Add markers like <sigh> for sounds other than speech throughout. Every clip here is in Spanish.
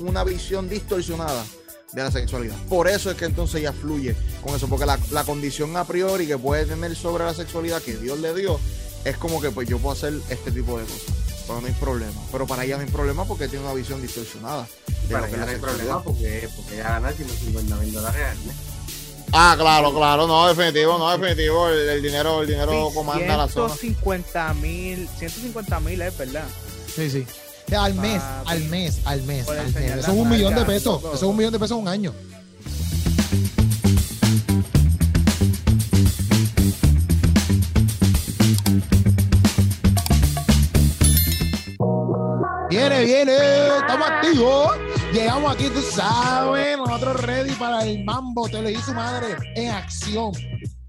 una visión distorsionada de la sexualidad. Por eso es que entonces ella fluye con eso, porque la, la condición a priori que puede tener sobre la sexualidad que Dios le dio es como que pues yo puedo hacer este tipo de cosas. Pero no hay problema. Pero para ella no hay problema porque tiene una visión distorsionada. de Para lo que ella es no hay problema porque, porque ella gana 150 mil dólares al mes. Ah, claro, claro, no, definitivo, no, definitivo. El, el dinero, el dinero comanda la zona. 150 mil, 150 mil es verdad. Sí, sí. Al mes, al mes, al mes. al mes. Eso es un millón de pesos. Eso es un millón de pesos un año. Viene, viene, estamos activos. Llegamos aquí, tú sabes, nosotros ready para el mambo. Te lo di su madre en acción.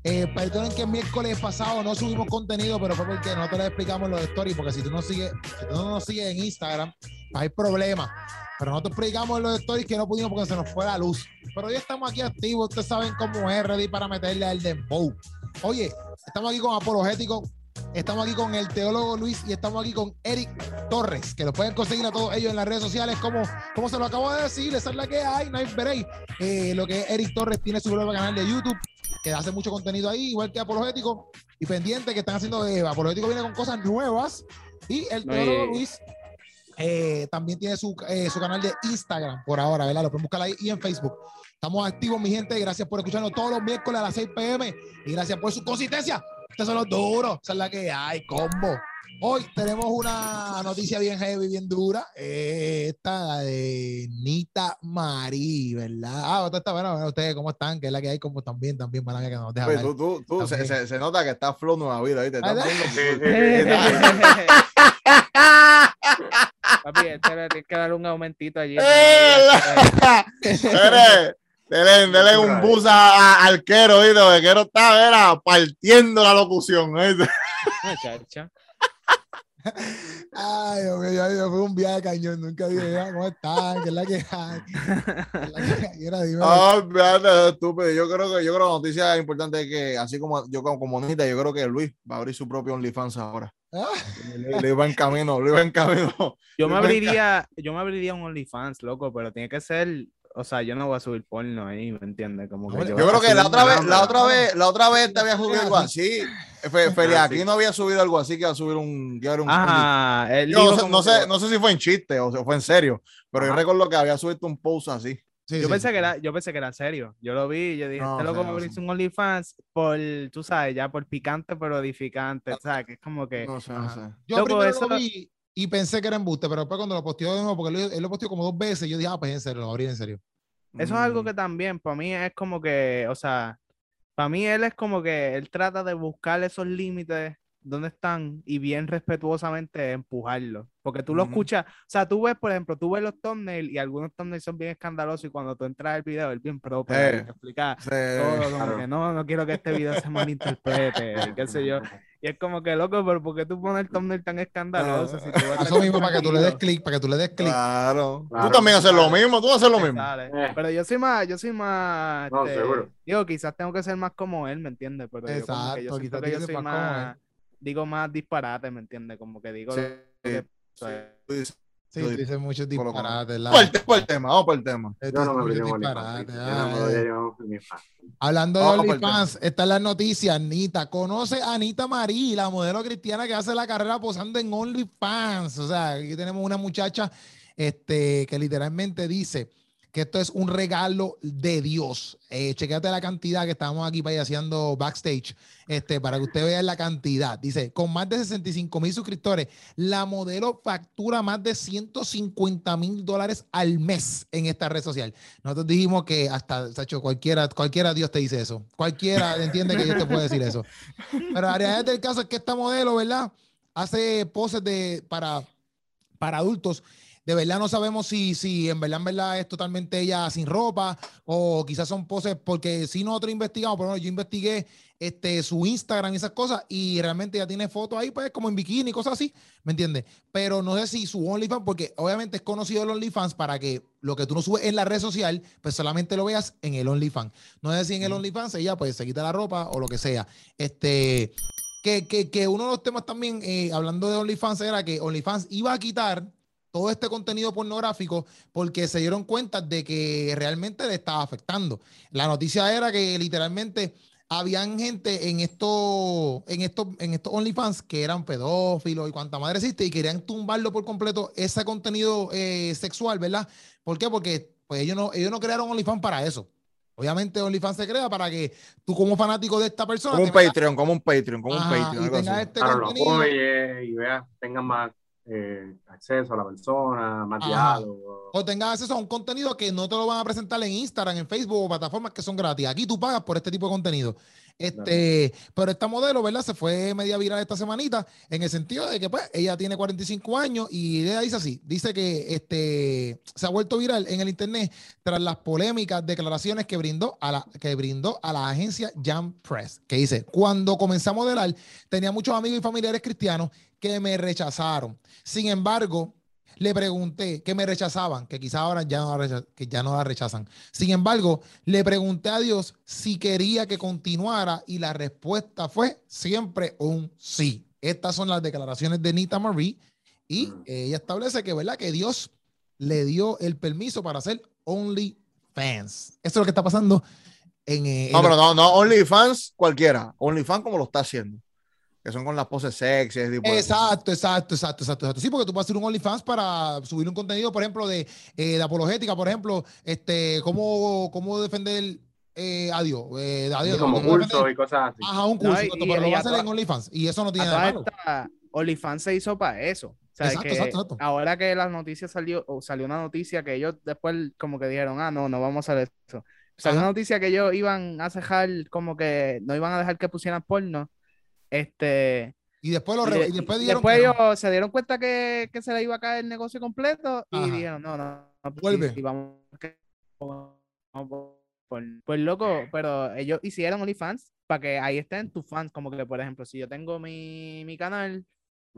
Eh, perdonen que el miércoles pasado no subimos contenido, pero fue porque no te lo explicamos los stories, porque si tú no sigues, si tú no nos sigues en Instagram, hay problema. Pero nosotros explicamos los stories que no pudimos porque se nos fue la luz. Pero hoy estamos aquí activos, ustedes saben cómo es, ready para meterle al dembow. Oye, estamos aquí con Apologético, estamos aquí con el teólogo Luis y estamos aquí con Eric Torres, que lo pueden conseguir a todos ellos en las redes sociales, como, como se lo acabo de decir, esa es la que hay, no hay break. Eh, lo que es Eric Torres tiene su propio canal de YouTube, que hace mucho contenido ahí, igual que Apologético, y pendiente que están haciendo de Apologético viene con cosas nuevas, y el teólogo Luis eh, también tiene su, eh, su canal de Instagram por ahora, ¿verdad? Lo pueden buscar ahí y en Facebook. Estamos activos, mi gente. Gracias por escucharnos todos los miércoles a las 6 pm y gracias por su consistencia. Ustedes son los duros. Esa es la que hay, combo. Hoy tenemos una noticia bien heavy, bien dura. Eh, esta de Nita Marí, ¿verdad? Ah, otra está bueno, bueno, ustedes cómo están, que es la que hay, como también, también, para que nos deja Oye, hablar. tú, tú, tú, se, También. se, se nota que está flow nueva vida, ¿viste? Viendo- Papi, este le tienes que dar un aumentito allí. Dele, dele, dele un bus a, a- al Quero, ¿viste? El Quero está, era, partiendo la locución, ¿viste? Muchacha. Ay, Dios mío, ay, Dios, fue un viaje de cañón. Nunca dije, "Ah, ¿cómo están? ¿Qué es la que hay? ¿Qué es la que hay? Era, dime. Ah, estúpido. Yo creo que yo creo que la noticia importante es que, así como yo como comunista, yo creo que Luis va a abrir su propio OnlyFans ahora. Ah. Le, le iba en camino, le iba en camino. Yo me abriría, yo me abriría un OnlyFans, loco, pero tiene que ser, o sea, yo no voy a subir porno ahí, ¿me entiendes? Como que yo Yo creo que la otra vez, la otra vez, la otra vez te había <laughs> subido Ah, algo así. Fe- Feli, Ah, aquí sí. no había subido algo así que iba a subir un, que un Ajá, él Yo no, sé, no, sé, no sé si fue en chiste o si fue en serio, pero yo Ajá. recuerdo que había subido un post así. Sí, Yo sí. pensé que era, yo pensé que era serio. Yo lo vi y yo dije, No este loco no me abrió un OnlyFans por, tú sabes, ya por picante pero edificante, ¿sabes? Que es como que No sé, no sé. Yo Loco, primero eso- lo vi y pensé que era embuste, pero después cuando lo posteó de nuevo, porque él, él lo posteó como dos veces, yo dije, ah, pues en serio, lo abrí en serio. Eso es algo Mm. que también para mí es como que, o sea, para mí él es como que él trata de buscar esos límites donde están y bien respetuosamente empujarlos. Porque tú lo Ujú. escuchas, o sea, tú ves, por ejemplo, tú ves los thumbnails y algunos thumbnails son bien escandalosos y cuando tú entras al video, él bien propio, Eh, y te explica Sí. todo, como claro. que no, no quiero que este video se malinterprete, y qué sé yo. Y es como que, loco, pero ¿por qué tú pones el thumbnail tan escandaloso? Si tú Eso mismo, para que tú le des clic, para que tú le des clic. Claro. Claro. Tú también haces lo mismo, tú haces lo mismo. Eh. Pero yo soy más, yo soy más, No, este, seguro. digo, quizás tengo que ser más como él, ¿me entiendes? Pero yo como que yo Exacto, quizás que yo soy más como él. más, digo más disparate, ¿me entiendes? Como que digo Sí, lo que- sí. Dices, Sí, Lo tú dices muchos disparates. la- Por el, te- por el tema, vamos por el tema. Yo no me OnlyFans. Hablando de OnlyFans, está en las noticias, Anita. Conoce a Anita Marí, la modelo cristiana que hace la carrera posando en OnlyFans. O sea, aquí tenemos una muchacha este, que literalmente dice que esto es un regalo de Dios. Eh, chequéate la cantidad que estamos aquí haciendo backstage, este, para que usted vea la cantidad. Dice, con más de 65 mil suscriptores, la modelo factura más de 150 mil dólares al mes en esta red social. Nosotros dijimos que hasta, Sacho, cualquiera, cualquiera Dios te dice eso. Cualquiera entiende que Dios te puede decir eso. Pero la realidad del caso es que esta modelo, ¿verdad? Hace poses de, para, para adultos. De verdad no sabemos si, si en verdad, en verdad es totalmente ella sin ropa o quizás son poses porque si nosotros investigamos, por ejemplo, yo investigué este, su Instagram y esas cosas y realmente ya tiene fotos ahí pues como en bikini y cosas así, ¿me entiendes? Pero no sé si su OnlyFans, porque obviamente es conocido el OnlyFans para que lo que tú no subes en la red social, pues solamente lo veas en el OnlyFans. No sé si en el OnlyFans ella pues se quita la ropa o lo que sea. Este, que, que, que uno de los temas también, eh, hablando de OnlyFans, era que OnlyFans iba a quitar todo este contenido pornográfico porque se dieron cuenta de que realmente le estaba afectando. La noticia era que literalmente habían gente en estos en estos en estos OnlyFans que eran pedófilos y cuanta madre existe y querían tumbarlo por completo ese contenido eh, sexual, ¿verdad? ¿Por qué? Porque pues ellos no ellos no crearon OnlyFans para eso. Obviamente OnlyFans se crea para que tú como fanático de esta persona Como un Patreon, como un Patreon, como un Patreon. y tengas este Claro, lo y vea, tengan más eh, acceso a la persona, más Ajá. diálogo. o tengas acceso a un contenido que no te lo van a presentar en Instagram, en Facebook o plataformas que son gratis. Aquí tú pagas por este tipo de contenido. Este, pero esta modelo, ¿verdad? Se fue media viral esta semanita en el sentido de que pues ella tiene 45 años y ella dice así, dice que este se ha vuelto viral en el internet tras las polémicas declaraciones que brindó a la que brindó a la agencia Jam Press, que dice, "Cuando comencé a modelar, tenía muchos amigos y familiares cristianos que me rechazaron. Sin embargo, le pregunté que me rechazaban, que quizás ahora ya no, la que ya no la rechazan. Sin embargo, le pregunté a Dios si quería que continuara y la respuesta fue siempre un sí. Estas son las declaraciones de Nita Marie y Mm. ella establece que, ¿verdad? Que Dios le dio el permiso para hacer OnlyFans. Eso es lo que está pasando en... eh, No, en- pero no, no, OnlyFans cualquiera. OnlyFans como lo está haciendo. Que son con las poses sexy. ese tipo de- Exacto, exacto, exacto, exacto, exacto. Sí, porque tú puedes hacer un OnlyFans para subir un contenido, por ejemplo, de, eh, de apologética, por ejemplo, este, cómo, cómo defender eh, a Dios. eh, a Dios, como defender- y cosas así. Ajá, un No, curso, y- y- pero lo y va a a hacer toda- en OnlyFans y eso no tiene nada malo. OnlyFans se hizo para eso. O sea, Exacto, que exacto, exacto. ahora que la noticia salió, o salió una noticia que ellos después como que dijeron, ah, no, no vamos a hacer eso. Salió Ajá. una noticia que ellos iban a cejar, como que no iban a dejar que pusieran porno. Este, Y después, lo y, y después y no. se dieron cuenta que, que se le iba a caer el negocio completo y Ajá. dijeron, no, no, no, pues, Vuelve. sí, vamos, vamos por- por- Pues loco, pero ellos hicieron OnlyFans para que ahí estén tus fans, como que por ejemplo, si yo tengo mi, mi canal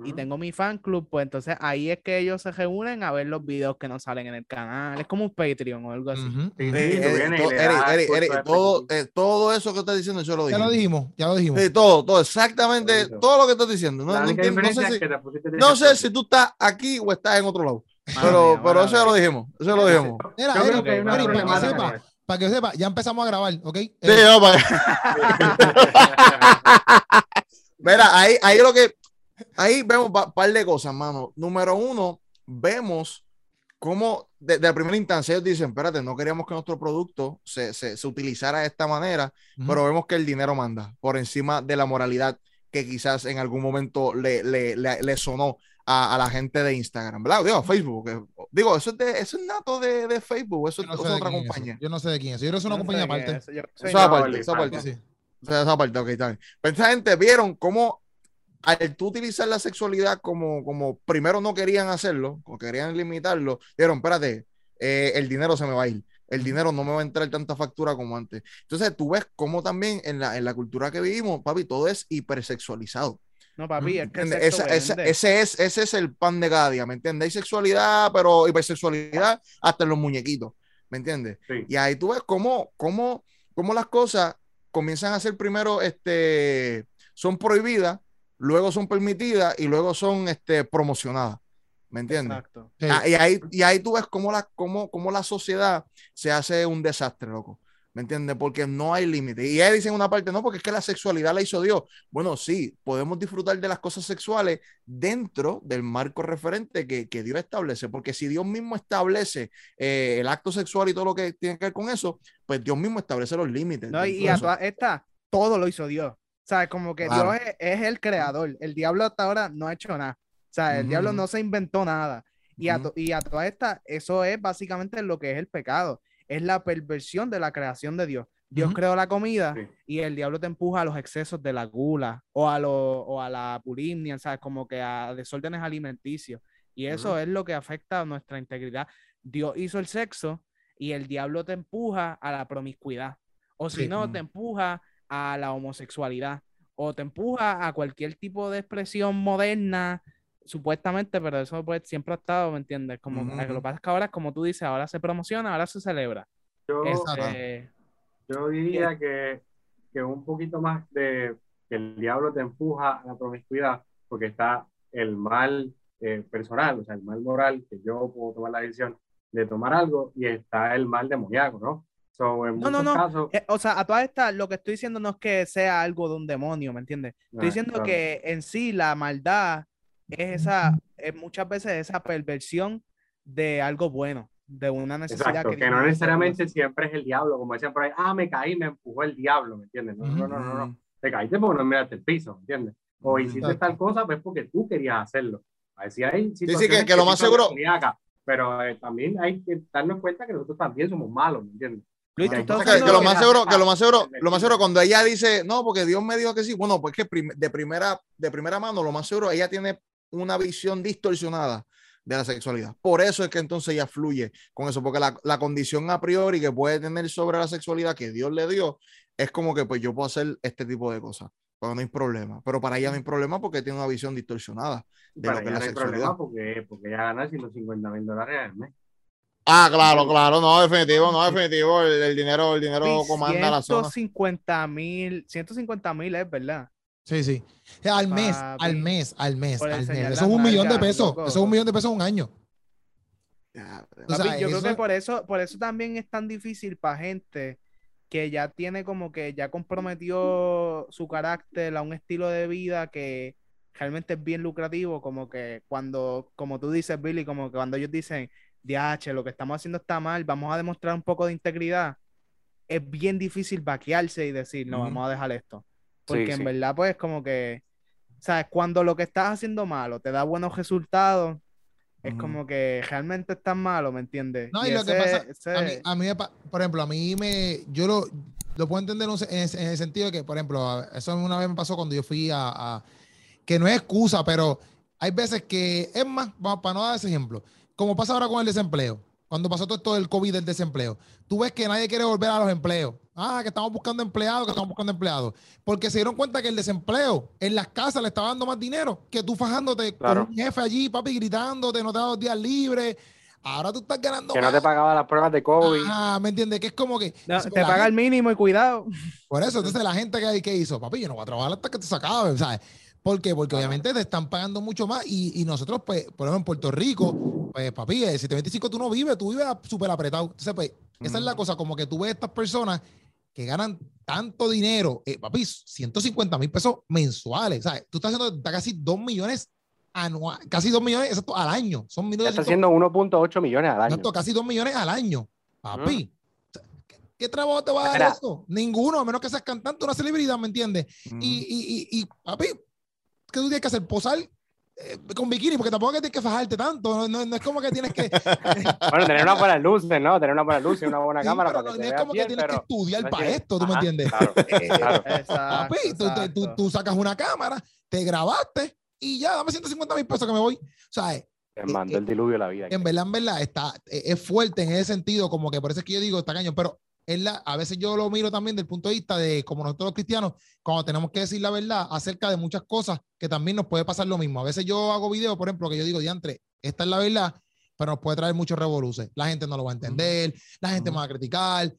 y tengo mi fan club, pues entonces ahí es que ellos se reúnen a ver los videos que no salen en el canal. Es como un Patreon o algo así. Todo, eso que estás diciendo, yo lo Ya dije. lo dijimos, ya lo dijimos. Sí, todo, todo, exactamente, todo lo que estás diciendo. No, sé, si, no sé tú estás aquí o estás en otro lado. Pero, mía, pero eso ya lo dijimos. Eso lo dijimos. Mira, Yo creo Eric, que hay una Eric, para que sepa, con eso. para que sepa, ya empezamos a grabar, ¿ok? Sí, Eh, no, para- Mira, ahí, ahí lo que. Ahí vemos un par de cosas, mano. Número uno, vemos cómo desde la primera instancia ellos dicen: Espérate, no queríamos que nuestro producto se, se, se utilizara de esta manera, ujú. pero vemos que el dinero manda por encima de la moralidad que quizás en algún momento le, le, le, le sonó a, a, la gente de Instagram, ¿verdad? Digo, Facebook. Que, digo, eso es, de, eso es nato de, de Facebook, eso, Yo no eso sé es de otra quién es compañía. eso. Yo no sé de quién es. Yo creo que es una No sé compañía aparte. es, yo- Eso sí, aparte, OnlyFans. eso aparte. Sí, sí. O sea, esa parte, ok, está bien. Pero esta gente vieron cómo al tú utilizar la sexualidad como, como primero no querían hacerlo, o querían limitarlo, dijeron, espérate, eh, el dinero se me va a ir, el dinero no me va a entrar tanta factura como antes. Entonces tú ves cómo también en la, en la cultura que vivimos, papi, todo es hipersexualizado. No, papi, es que Esa- esa- ese, es, ese es el pan de cada día, ¿me entiendes? Hay sexualidad, pero hipersexualidad hasta en los muñequitos, ¿me entiendes? Sí. Y ahí tú ves cómo, cómo, cómo las cosas comienzan a ser primero, este, son prohibidas, luego son permitidas y luego son este, promocionadas. ¿Me entiendes? Exacto. Sí. Ah, y, ahí, y ahí tú ves cómo la, cómo, cómo la sociedad se hace un desastre, loco. ¿Me entiendes? Porque no hay límite. Y ellos dicen una parte, no, porque es que la sexualidad la hizo Dios. Bueno, sí, podemos disfrutar de las cosas sexuales dentro del marco referente que, que Dios establece. Porque si Dios mismo establece eh, el acto sexual y todo lo que tiene que ver con eso, pues Dios mismo establece los límites. No, y, y a todas estas, todo lo hizo Dios. O sea, como que Claro. Dios es, es el creador. El diablo hasta ahora no ha hecho nada. O sea, el diablo no se inventó nada. Y a, Ujú. to- y a todas estas, eso es básicamente lo que es el pecado. Es la perversión de la creación de Dios. Dios Ujú. creó la comida Sí. y el diablo te empuja a los excesos de la gula o a, lo, o a la bulimia, ¿sabes? Como que a desórdenes alimenticios. Y eso Ujú. es lo que afecta a nuestra integridad. Dios hizo el sexo y el diablo te empuja a la promiscuidad. O si Sí. no, te empuja a la homosexualidad. O te empuja a cualquier tipo de expresión moderna, supuestamente, pero eso pues siempre ha estado, ¿me entiendes? Como Ujú, que lo que pasa es que ahora, como tú dices, ahora se promociona, ahora se celebra. Yo. Este, yo diría que, que un poquito más de que el diablo te empuja a la promiscuidad, porque está el mal eh, personal, o sea, el mal moral, que yo puedo tomar la decisión de tomar algo, y está el mal demoníaco, ¿no? So, en No, no, no. Eh, o sea, a todas estas, lo que estoy diciendo no es que sea algo de un demonio, ¿me entiendes? Estoy Ah, diciendo claro. que en sí la maldad es esa, es muchas veces esa perversión de algo bueno, de una necesidad Exacto, que que no necesariamente siempre es el diablo, como decían por ahí, ah, me caí, me empujó el diablo, ¿me entiendes? No, no, no, no, no. Te caíste porque no miraste el piso, ¿me entiendes? O hiciste Exacto. tal cosa, pues porque tú querías hacerlo. A ver si hay sí, que- situaciones que lo más sí seguro- Pero eh, también hay que darnos cuenta que nosotros también somos malos, ¿me entiendes? Luis, tú Hay estás cosas que, que lo más seguro, que lo más seguro, lo más seguro cuando ella dice, no, porque Dios me dijo que sí, bueno, pues que prim- de primera, de primera mano, lo más seguro, ella tiene una visión distorsionada de la sexualidad. Por eso es que entonces ella fluye con eso, porque la, la condición a priori que puede tener sobre la sexualidad que Dios le dio, es como que pues yo puedo hacer este tipo de cosas, pero no hay problema. Pero para ella no hay problema porque tiene una visión distorsionada. De para lo que ella es la no hay sexualidad. problema porque, porque ella gana 150 mil dólares al mes. Ah, claro, claro, no, definitivo, no, definitivo, el, el dinero, el dinero comanda la zona. 150 mil, 150 mil es verdad. Sí, sí. Al mes, Papi. al mes, al mes, al mes. Eso es un millón de pesos. loco. Eso es un millón de pesos en un año. Ya, O sea, Papi, yo creo que por eso, por eso también es tan difícil para gente que ya tiene como que ya comprometió su carácter a un estilo de vida que realmente es bien lucrativo, como que cuando, como tú dices, Billy, como que cuando ellos dicen, DH, lo que estamos haciendo está mal, vamos a demostrar un poco de integridad, es bien difícil vaquearse y decir, no, Ujú. vamos a dejar esto. Porque Sí, en sí. verdad, pues, como que, ¿sabes? Cuando lo que estás haciendo malo te da buenos resultados, es Ujú. como que realmente estás malo, ¿me entiendes? No, y lo que ese- pasa, a mí, ese- a mí me pa- por ejemplo, a mí me, yo lo, lo puedo entender en, en el- en el sentido de que, por ejemplo, eso una vez me pasó cuando yo fui a, a- que no es excusa, pero hay veces que, es más, para no dar ese ejemplo, como pasa ahora con el desempleo, cuando pasó todo esto del COVID del desempleo, tú ves que nadie quiere volver a los empleos. Ah, que estamos buscando empleados, que estamos buscando empleados. Porque se dieron cuenta que el desempleo en las casas le estaba dando más dinero que tú fajándote Claro. con un jefe allí, papi, gritándote, no te dos días libres. Ahora tú estás ganando Que no te pagaba las pruebas de COVID. Ah, ¿me entiendes? Que es como que. no, te paga el mínimo y cuidado. Por eso, entonces la gente que, que hizo, papi, yo no voy a trabajar hasta que te se acabe, ¿sabes? ¿Por qué? Porque obviamente te están pagando mucho más y, y nosotros, pues, por ejemplo, en Puerto Rico, pues, papi, el 725 tú no vives, tú vives súper apretado. Entonces, pues, esa es la cosa, como que tú ves estas personas que ganan tanto dinero, eh, papi, 150 mil pesos mensuales, ¿sabes? Tú estás haciendo está casi 2 millones anuales, casi 2 millones exacto, al año. Son está 1.200 haciendo 1.8 millones al año. Exacto, casi 2 millones al año. Papi, ¿qué, qué trabajo te va a dar eso? Ninguno, a menos que seas cantante, una celebridad, ¿me entiendes? Ujú. Y, y, y, y, papi, ¿qué tú tienes que hacer? Posar eh, con bikini, porque tampoco es que tienes que fajarte tanto. No, no- no es como que tienes que. <laughs> Bueno, tener unas buenas luces, ¿no? Tener una buena luz y una buena Sí, cámara pero para no, que no te es como que tienes que estudiar no para esto, ¿tú me entiendes? Claro, <laughs> claro. Exacto, Papi, tú, tú- sacas una cámara, te grabaste y ya, dame 150 mil pesos que me voy. O sea, eh, Te mandó el diluvio de la vida. en verdad, en verdad, está, eh, es fuerte en ese sentido, como que por eso es que yo digo, está cañón, pero es la, a veces yo lo miro también del punto de vista de, como nosotros los cristianos, cuando tenemos que decir la verdad acerca de muchas cosas que también nos puede pasar lo mismo. A veces yo hago videos, por ejemplo, que yo digo, diantre, esta es la verdad, pero nos puede traer muchos revoluces. La gente no lo va a entender, la gente me va a criticar.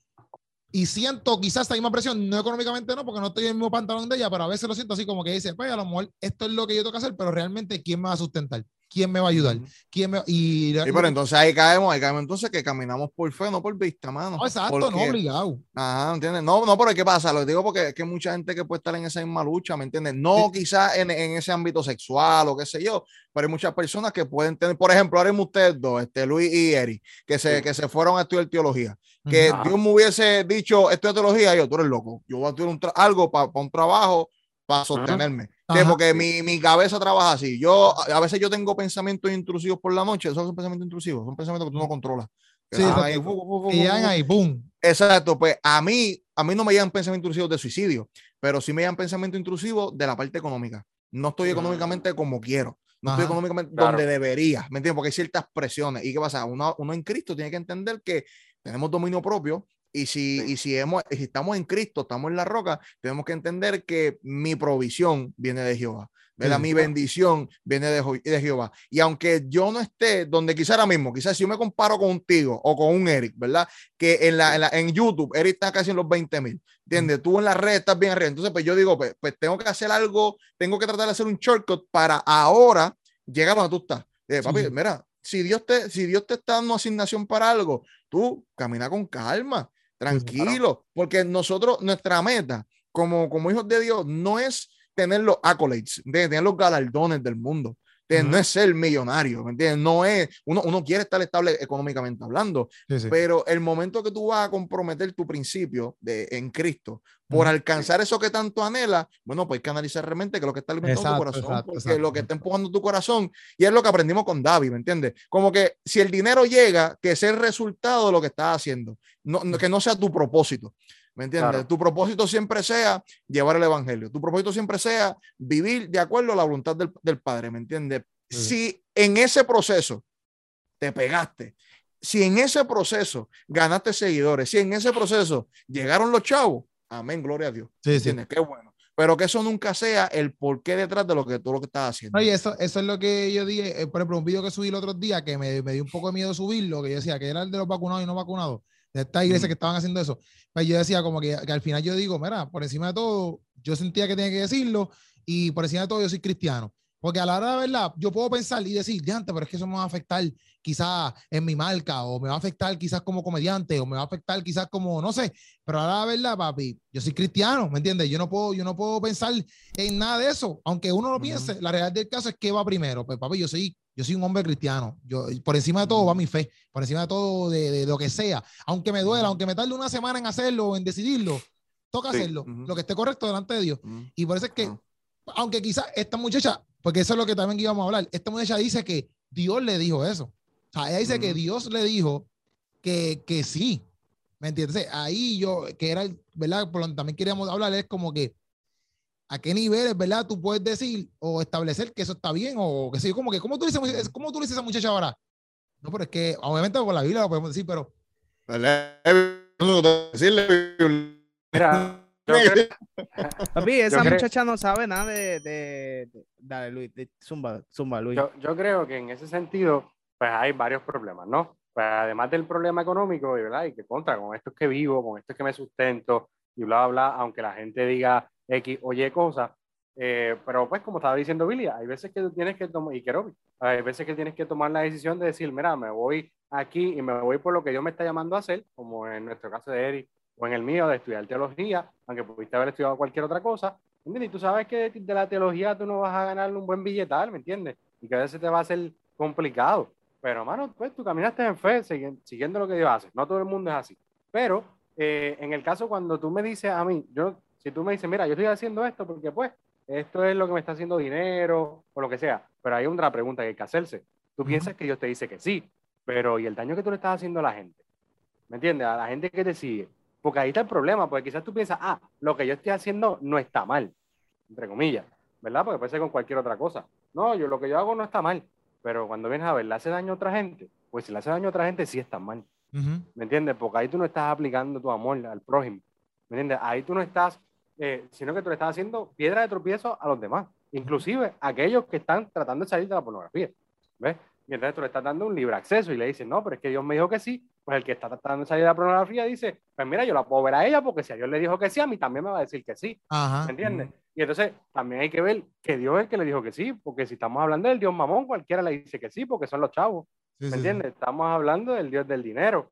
Y siento quizás esta misma presión, no económicamente no, porque no estoy en el mismo pantalón de ella, pero a veces lo siento así como que dice, pues a lo mejor esto es lo que yo tengo que hacer, pero realmente, ¿quién me va a sustentar? ¿Quién me va a ayudar? ¿Quién me... Y, Sí, pero entonces ahí caemos, ahí caemos entonces que caminamos por fe, no por vista, mano. No, exacto, no Porque- obligado. Ajá, ¿entiendes? No, no, pero ¿qué pasa? Lo digo porque es que mucha gente que puede estar en esa misma lucha, ¿me entiendes? No quizás en, en ese ámbito sexual o qué sé yo, pero hay muchas personas que pueden tener, por ejemplo, ahora mismo ustedes dos, este, Luis y Eri, que se, Sí. que se fueron a estudiar teología. Que Ajá. Dios me hubiese dicho, estudia teología, yo, tú eres loco, yo voy a estudiar un algo para un trabajo para sostenerme. Ajá. Porque mi, mi cabeza trabaja así. Yo, a veces yo tengo pensamientos intrusivos por la noche, esos son pensamientos intrusivos, son pensamientos que tú no controlas. Sí, ahí, fu, fu, fu, Y llegan ahí, ¡boom! Exacto, pues a mí, a mí no me llegan pensamientos intrusivos de suicidio, pero sí me llegan pensamientos intrusivos de la parte económica. No estoy económicamente como quiero, no estoy Ajá, económicamente claro. donde debería, ¿me entiendes? Porque hay ciertas presiones. ¿Y qué pasa? Uno, uno en Cristo tiene que entender que tenemos dominio propio y si, Sí. y si, hemos, si estamos en Cristo, estamos en la roca, tenemos que entender que mi provisión viene de Jehová. ¿verdad? Mi bendición viene de, de Jehová. Y aunque yo no esté donde quizá ahora mismo, quizás si yo me comparo contigo o con un Eric, ¿verdad? Que en, la, en, la- en YouTube, Eric está casi en los 20 mil. ¿Entiendes? Tú en las redes estás bien arriba. Entonces, pues yo digo, pues, pues tengo que hacer algo, tengo que tratar de hacer un shortcut para ahora llegar a donde tú estás. Eh, papi, Sí. mira, si Dios, te, si Dios te está dando asignación para algo, tú camina con calma, tranquilo, porque nosotros, nuestra meta como, como hijos de Dios no es tener los accolades, de tener los galardones del mundo. No es ser millonario, ¿me entiendes? No es, uno, uno quiere estar estable económicamente hablando, Sí, sí. pero el momento que tú vas a comprometer tu principio de, en Cristo por Ujú. alcanzar eso que tanto anhela, bueno, pues hay que analizar realmente que lo que está alimentando Exacto, tu corazón, exacto, porque exacto, lo que está empujando tu corazón, y es lo que aprendimos con David, ¿me entiendes? Como que si el dinero llega, que sea el resultado de lo que estás haciendo, no, no- que no sea tu propósito. ¿Me entiendes? Claro. Tu propósito siempre sea llevar el evangelio. Tu propósito siempre sea vivir de acuerdo a la voluntad del, del Padre. ¿Me entiendes? Sí. Si en ese proceso te pegaste, si en ese proceso ganaste seguidores, si en ese proceso llegaron los chavos, amén, gloria a Dios. Sí, sí. ¿Entiendes? Qué bueno. Pero que eso nunca sea el porqué detrás de lo que tú lo que estás haciendo. Oye, eso, eso es lo que yo dije, eh, por ejemplo, un video que subí el otro día que me, me dio un poco de miedo subirlo, que yo decía que era el de los vacunados y no vacunados, de esta iglesia Mm. que estaban haciendo eso. Pues yo decía como que, que al final yo digo, mira, por encima de todo, yo sentía que tenía que decirlo y por encima de todo yo soy cristiano. Porque a la hora de verdad, yo puedo pensar y decir, diante, pero es que eso me va a afectar quizás en mi marca, o me va a afectar quizás como comediante, o me va a afectar quizás como, no sé, pero a la verdad, papi, yo soy cristiano, ¿me entiendes? Yo no puedo, yo no puedo pensar en nada de eso, aunque uno lo piense, la realidad del caso es que va primero, pues papi, yo soy, yo soy un hombre cristiano, yo, por encima de todo va mi fe, por encima de todo de, de lo que sea, aunque me duela, Ujú. aunque me tarde una semana en hacerlo o en decidirlo, toca Sí. hacerlo, Ujú. lo que esté correcto delante de Dios. Mm, Y por eso es que, ah. aunque quizás esta muchacha, porque eso es lo que también íbamos a hablar, esta muchacha dice que Dios le dijo eso. O sea, ella dice que. Dios le dijo que, que sí. ¿Me entiendes? Ahí yo, que era, ¿verdad? Por lo que también queríamos hablar, es como que a qué niveles, ¿verdad? Tú puedes decir o establecer que eso está bien o que sí, como que, ¿cómo tú dices, es- cómo tú dices a esa muchacha ahora? No, pero es que, obviamente por la Biblia lo podemos decir, pero Decirle, Mira, <laughs> yo creo- Papi, esa creo- muchacha no sabe nada de, de- de- Dale, Luis, de- zumba, zumba, Luis. Yo, yo creo que en ese sentido, pues hay varios problemas, ¿no? Pues además del problema económico, ¿verdad? Y que contra, con esto es que vivo, con esto es que me sustento, y bla, bla, bla, aunque la gente diga X o Y cosas, eh, pero pues como estaba diciendo Billy, hay veces que tú tienes que tomar, y Kerobi, hay veces que tienes que tomar la decisión de decir, mira, me voy aquí y me voy por lo que Dios me está llamando a hacer, como en nuestro caso de Eric, o en el mío, de estudiar teología, aunque pudiste haber estudiado cualquier otra cosa, ¿entiendes? Y tú sabes que de, la teología tú no vas a ganar un buen billetal, ¿me entiendes? Y que a veces te va a ser complicado. Pero, hermano, pues tú caminaste en fe siguiendo lo que Dios hace. No todo el mundo es así. Pero eh, en el caso cuando tú me dices a mí, yo, si tú me dices, mira, yo estoy haciendo esto porque pues esto es lo que me está haciendo dinero o lo que sea, pero hay otra pregunta que hay que hacerse. Tú piensas que Dios te dice que sí, pero ¿y el daño que tú le estás haciendo a la gente? ¿Me entiendes? A la gente que te sigue. Porque ahí está el problema, porque quizás tú piensas, ah, lo que yo estoy haciendo no está mal, entre comillas, ¿verdad? Porque puede ser con cualquier otra cosa. No, yo lo que yo hago no está mal, pero cuando vienes a ver, ¿le hace daño a otra gente? Pues si le hace daño a otra gente, sí está mal. ujú, ¿Me entiendes? Porque ahí tú no estás aplicando tu amor al prójimo. ¿Me entiendes? Ahí tú no estás, eh, sino que tú le estás haciendo piedra de tropiezo a los demás, inclusive a aquellos que están tratando de salir de la pornografía. ¿Ves? Entonces tú le estás dando un libre acceso y le dices, no, pero es que Dios me dijo que sí. Pues el que está tratando de salir de la pornografía dice, pues mira, yo la puedo ver a ella porque si a Dios le dijo que sí, a mí también me va a decir que sí. ajá. ¿Me entiendes? Y entonces también hay que ver que Dios es el que le dijo que sí, porque si estamos hablando del Dios mamón, cualquiera le dice que sí, porque son los chavos. Sí, sí, ¿Me sí. entiendes? Estamos hablando del Dios del dinero.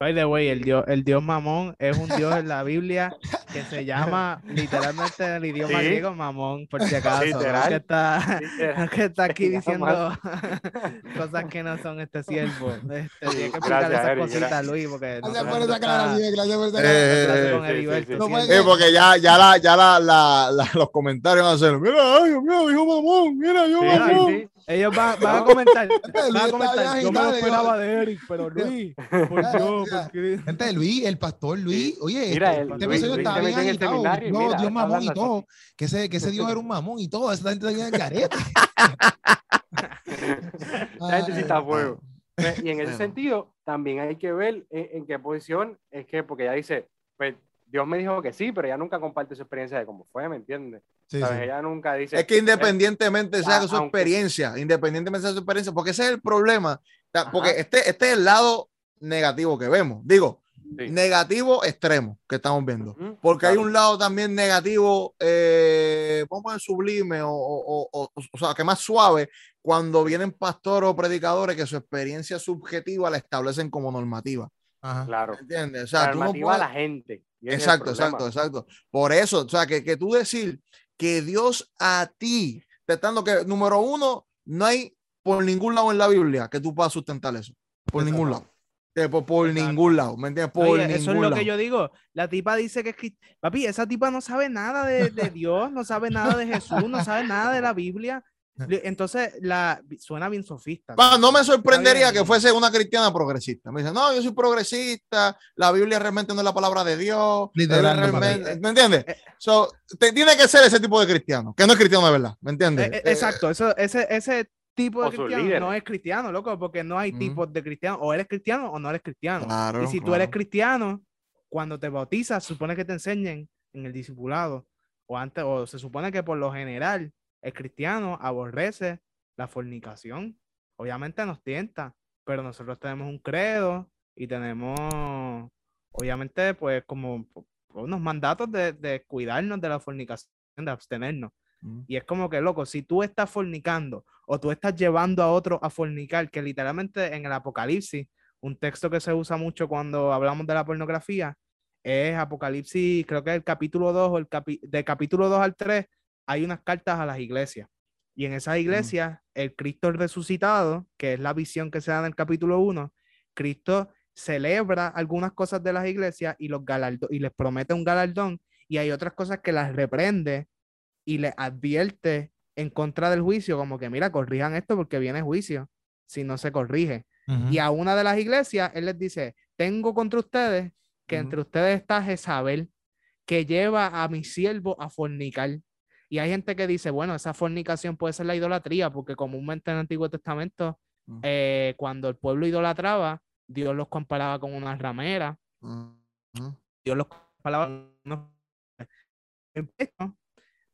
By the way, el dios, el dios mamón es un dios en la Biblia que se llama <laughs> literalmente en el idioma Sí. griego mamón, por si acaso. No Literal. que está, <laughs> no es que está aquí diciendo <laughs> cosas que no son este siervo. Este, tiene que explicar Gracias, esas Eric, cositas, gracias. Luis, porque no Gracias todo por esa Luis, gracias por esa cara. eh, eh, sí. No Eh, porque ya, ya, la, ya la, la, la- los comentarios van a ser, mira, ay, Dios mío, dijo mamón, mira, yo Sí, mamón. Ellos van, van a comentar, <laughs> van a comentar. Yo me lo esperaba de Eric, pero Luis, por mira. porque... Gente de Luis, el pastor Luis, oye, Mira, este, el este Luis- episodio Luis está bien en agitado. No, mira, Dios mamón y todo. Que ese, que ese Dios era un mamón y todo. Esa gente está bien careta. La gente sí está a fuego. Pues, Y en ese sentido, también hay que ver en, en qué posición es que, porque ella dice, pues Dios me dijo que sí, pero ella nunca comparte su experiencia de cómo fue, ¿me entiendes? Sí. Ella nunca dice. Es que independientemente sea Ah, su aunque- experiencia, independientemente sea su experiencia, porque ese es el problema. Ajá. Porque este, este es el lado negativo que vemos. Digo, Sí. negativo extremo que estamos viendo. Porque hay un lado también negativo, eh, vamos a sublime, o, o, o, o- o sea, que más suave, cuando vienen pastores o predicadores que su experiencia subjetiva la establecen como normativa. Ajá. Claro. ¿Entiendes? O La sea, tú no normativa a la gente. Exacto, exacto, exacto. Por eso, o sea, que, que tú decir que Dios a ti dando que, número uno, no hay por ningún lado en la Biblia que tú puedas sustentar eso. Por Exacto. ningún lado. Por por ningún lado, ¿me entiendes? Por Oye, ningún eso es lo lado. que yo digo. La tipa dice que es Papi, esa tipa no sabe nada de, de Dios, no sabe nada de Jesús, no sabe nada de la Biblia. <laughs> Entonces, la, suena bien sofista. Pa, no me sorprendería que fuese una cristiana progresista. Me dice, no, yo soy progresista, la Biblia realmente no es la palabra de Dios. No, realmente-. ¿Me entiendes? Eh, So, te- tiene que ser ese tipo de cristiano, que no es cristiano de verdad, ¿me entiendes? Eh, eh, Eh, exacto, eso, ese, ese tipo de cristiano no es cristiano, loco, porque no hay Ujú. tipos de cristiano. O eres cristiano o no eres cristiano. Claro, y si tú claro. eres cristiano, cuando te bautizas, supone que te enseñen en el discipulado, o antes, o se supone que por lo general el cristiano aborrece la fornicación. Obviamente nos tienta, pero nosotros tenemos un credo y tenemos, obviamente, pues como unos mandatos de, de cuidarnos de la fornicación, de abstenernos. Mm. Y es como que, loco, si tú estás fornicando o tú estás llevando a otro a fornicar, que literalmente en el Apocalipsis, un texto que se usa mucho cuando hablamos de la pornografía, es Apocalipsis, creo que el capítulo 2 o el capi de capítulo 2 al 3, hay unas cartas a las iglesias. Y en esas iglesias, el Cristo resucitado, que es la visión que se da en el capítulo 1, Cristo celebra algunas cosas de las iglesias y, los galardo- y les promete un galardón, y hay otras cosas que las reprende y le advierte en contra del juicio, como que mira, corrijan esto porque viene juicio si no se corrige. Y a una de las iglesias, él les dice, tengo contra ustedes que entre ustedes está Jezabel, que lleva a mi siervo a fornicar. Y hay gente que dice, bueno, esa fornicación puede ser la idolatría, porque comúnmente en el Antiguo Testamento, eh, cuando el pueblo idolatraba, Dios los comparaba con una ramera. Dios los comparaba con unos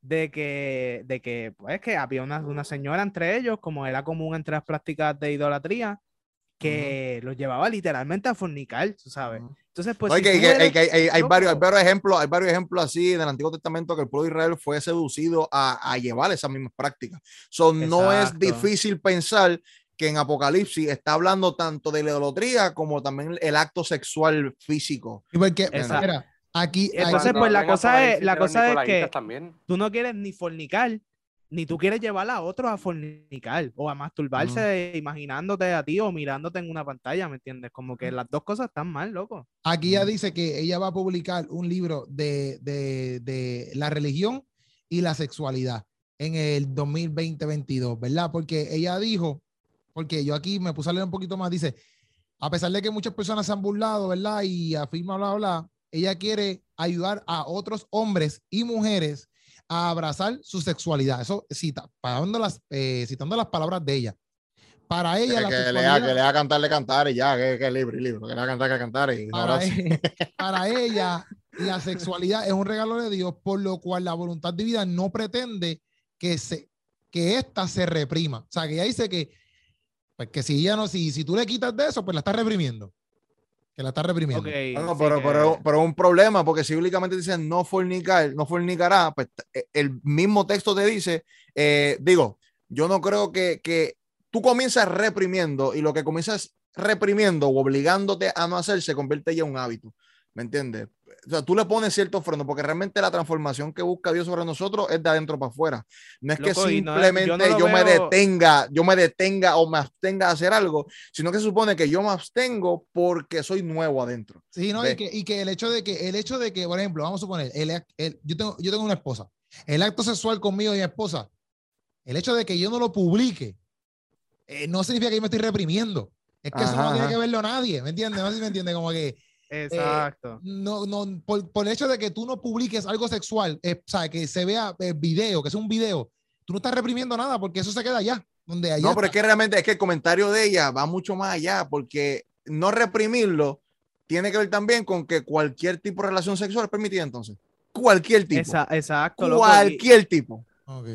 de que, de que, pues, que había una, una señora entre ellos, como era común entre las prácticas de idolatría, que los llevaba literalmente a fornicar, tú sabes. Entonces, pues, Oye, si que- que- eres- que hay, hay- hay varios, hay varios ejemplos, hay varios ejemplos así en el Antiguo Testamento que el pueblo de Israel fue seducido a, a llevar esas mismas prácticas. So, no es difícil pensar que en Apocalipsis está hablando tanto de la idolatría como también el acto sexual físico. Y porque, mira, aquí, Entonces, pues, la cosa es- la cosa es que- También. tú no quieres ni fornicar, ni tú quieres llevar a otros a fornicar o a masturbarse imaginándote a ti o mirándote en una pantalla, ¿me entiendes? Como que las dos cosas están mal, loco. Aquí ella Ujú. dice que ella va a publicar un libro de, de- de la religión y la sexualidad en el 2020-22, ¿verdad? Porque ella dijo, porque yo aquí me puse a leer un poquito más, dice, a pesar de que muchas personas se han burlado, ¿verdad? Y afirma, bla, bla, bla, ella quiere ayudar a otros hombres y mujeres a abrazar su sexualidad. Eso cita, citando las, eh, citando las palabras de ella. Para ella, la que, le sexualidad- da, que le cantarle cantar y ya, que, que libre, libre, que le cantar, que cantar y para, ahora sí. e- <laughs> para ella, la sexualidad es un regalo de Dios, por lo cual la voluntad divina no pretende que se que ésta se reprima. O sea, que ella dice que, pues que si ella no, si, si tú le quitas de eso, pues la estás reprimiendo. Que la estás reprimiendo. Ok, No, pero, que- pero, pero un problema, porque si bíblicamente dice no fornicar, no fornicará, pues eh, el mismo texto te dice, eh, digo, yo no creo que, que tú comienzas reprimiendo y lo que comienzas reprimiendo o obligándote a no hacer se convierte ya en un hábito, ¿me entiendes? O sea, tú le pones cierto freno, porque realmente la transformación que busca Dios sobre nosotros es de adentro para afuera. No es Loco, que y no simplemente yo no yo me detenga, yo me detenga o me abstenga a hacer algo, sino que se supone que yo me abstengo porque soy nuevo adentro. Sí, ¿no? Y que, y que el hecho de que, el hecho de que, por ejemplo, vamos a suponer, el, el- yo, tengo, yo tengo una esposa. El acto sexual conmigo y mi esposa, el hecho de que yo no lo publique, eh, no significa que yo me estoy reprimiendo. Es que eso Ajá, no tiene que verlo nadie, ¿me entiendes? No sé si me entiende, como que Exacto. no, no, por, por el hecho de que tú no publiques algo sexual, eh, o sea, que se vea eh, video, que es un video, tú no estás reprimiendo nada porque eso se queda allá, donde allá No, pero es que realmente es que el comentario de ella va mucho más allá, porque no reprimirlo tiene que ver también con que cualquier tipo de relación sexual es permitida entonces. Cualquier tipo. Esa- exacto. loco, cualquier tipo. Ok.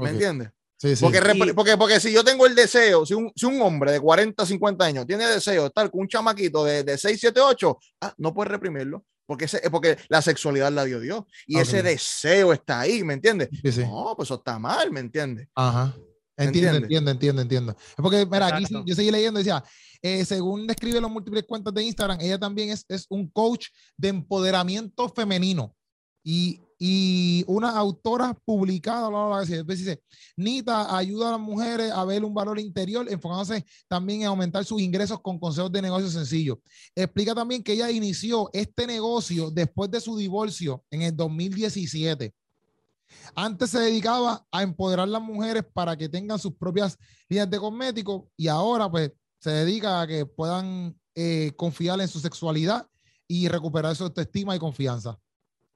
¿Me entiendes? Sí, sí. Porque, Y- porque, porque si yo tengo el deseo, si un, si un hombre de 40, 50 años tiene deseo de estar con un chamaquito de, de 6, 7, 8, ah, no puede reprimirlo. Porque, ese, porque la sexualidad la dio Dios. Y ese deseo está ahí, ¿me entiendes? Sí, sí. No, pues eso está mal, ¿me entiendes? Ajá. Entiendo, entiendo, entiendo, entiendo. Es porque, mira, aquí Exacto. yo seguí leyendo, decía, eh, según describe los múltiples cuentas de Instagram, ella también es, es un coach de empoderamiento femenino y, y una autora publicada, bla, bla, bla, dice, Nita ayuda a las mujeres a ver un valor interior, enfocándose también en aumentar sus ingresos con consejos de negocio sencillos. Explica también que ella inició este negocio después de su divorcio en el 2017. Antes se dedicaba a empoderar a las mujeres para que tengan sus propias líneas de cosméticos y ahora pues se dedica a que puedan eh, confiar en su sexualidad y recuperar su autoestima y confianza.